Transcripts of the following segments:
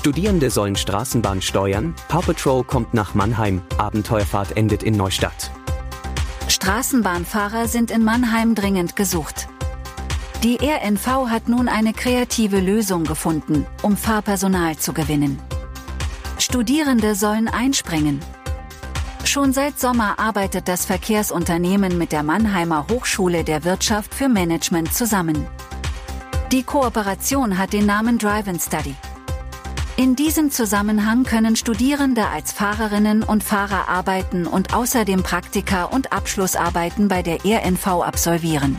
Studierende sollen Straßenbahn steuern, Paw Patrol kommt nach Mannheim, Abenteuerfahrt endet in Neustadt. Straßenbahnfahrer sind in Mannheim dringend gesucht. Die RNV hat nun eine kreative Lösung gefunden, um Fahrpersonal zu gewinnen. Studierende sollen einspringen. Schon seit Sommer arbeitet das Verkehrsunternehmen mit der Mannheimer Hochschule der Wirtschaft für Management zusammen. Die Kooperation hat den Namen Drive and Study. In diesem Zusammenhang können Studierende als Fahrerinnen und Fahrer arbeiten und außerdem Praktika und Abschlussarbeiten bei der RNV absolvieren.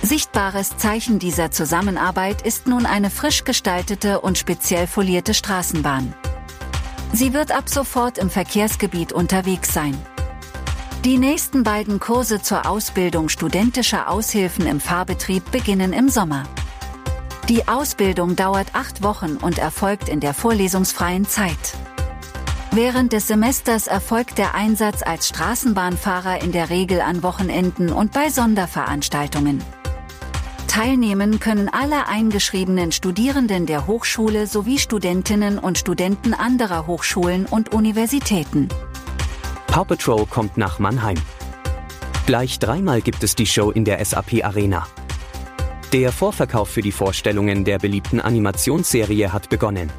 Sichtbares Zeichen dieser Zusammenarbeit ist nun eine frisch gestaltete und speziell folierte Straßenbahn. Sie wird ab sofort im Verkehrsgebiet unterwegs sein. Die nächsten beiden Kurse zur Ausbildung studentischer Aushilfen im Fahrbetrieb beginnen im Sommer. Die Ausbildung dauert acht Wochen und erfolgt in der vorlesungsfreien Zeit. Während des Semesters erfolgt der Einsatz als Straßenbahnfahrer in der Regel an Wochenenden und bei Sonderveranstaltungen. Teilnehmen können alle eingeschriebenen Studierenden der Hochschule sowie Studentinnen und Studenten anderer Hochschulen und Universitäten. Paw Patrol kommt nach Mannheim. Gleich dreimal gibt es die Show in der SAP Arena. Der Vorverkauf für die Vorstellungen der beliebten Animationsserie hat begonnen.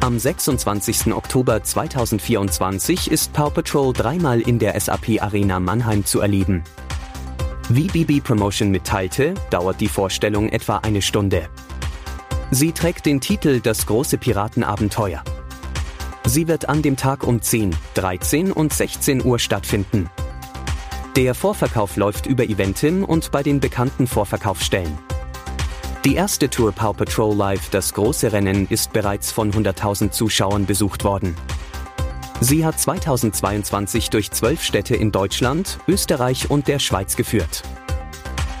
Am 26. Oktober 2024 ist Paw Patrol dreimal in der SAP Arena Mannheim zu erleben. Wie BB Promotion mitteilte, dauert die Vorstellung etwa eine Stunde. Sie trägt den Titel Das große Piratenabenteuer. Sie wird an dem Tag um 10, 13 und 16 Uhr stattfinden. Der Vorverkauf läuft über Eventim und bei den bekannten Vorverkaufsstellen. Die erste Tour Paw Patrol Live, das große Rennen, ist bereits von 100.000 Zuschauern besucht worden. Sie hat 2022 durch zwölf Städte in Deutschland, Österreich und der Schweiz geführt.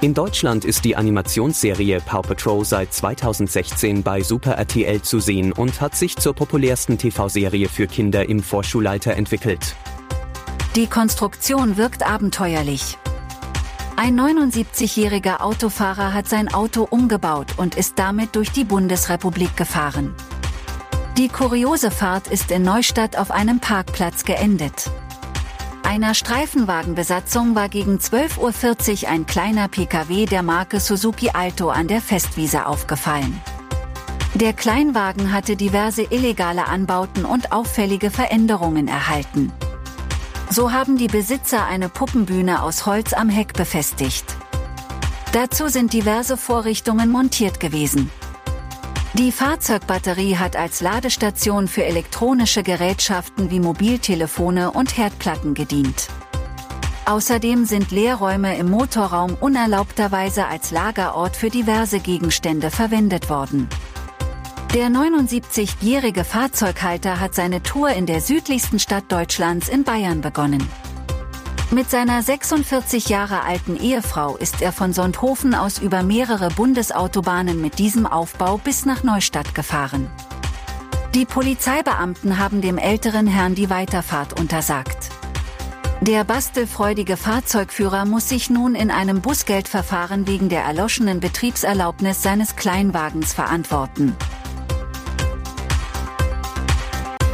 In Deutschland ist die Animationsserie Paw Patrol seit 2016 bei Super RTL zu sehen und hat sich zur populärsten TV-Serie für Kinder im Vorschulalter entwickelt. Die Konstruktion wirkt abenteuerlich. Ein 79-jähriger Autofahrer hat sein Auto umgebaut und ist damit durch die Bundesrepublik gefahren. Die kuriose Fahrt ist in Neustadt auf einem Parkplatz geendet. Einer Streifenwagenbesatzung war gegen 12.40 Uhr ein kleiner Pkw der Marke Suzuki Alto an der Festwiese aufgefallen. Der Kleinwagen hatte diverse illegale Anbauten und auffällige Veränderungen erhalten. So haben die Besitzer eine Puppenbühne aus Holz am Heck befestigt. Dazu sind diverse Vorrichtungen montiert gewesen. Die Fahrzeugbatterie hat als Ladestation für elektronische Gerätschaften wie Mobiltelefone und Herdplatten gedient. Außerdem sind Leerräume im Motorraum unerlaubterweise als Lagerort für diverse Gegenstände verwendet worden. Der 79-jährige Fahrzeughalter hat seine Tour in der südlichsten Stadt Deutschlands in Bayern begonnen. Mit seiner 46 Jahre alten Ehefrau ist er von Sonthofen aus über mehrere Bundesautobahnen mit diesem Aufbau bis nach Neustadt gefahren. Die Polizeibeamten haben dem älteren Herrn die Weiterfahrt untersagt. Der bastelfreudige Fahrzeugführer muss sich nun in einem Busgeldverfahren wegen der erloschenen Betriebserlaubnis seines Kleinwagens verantworten.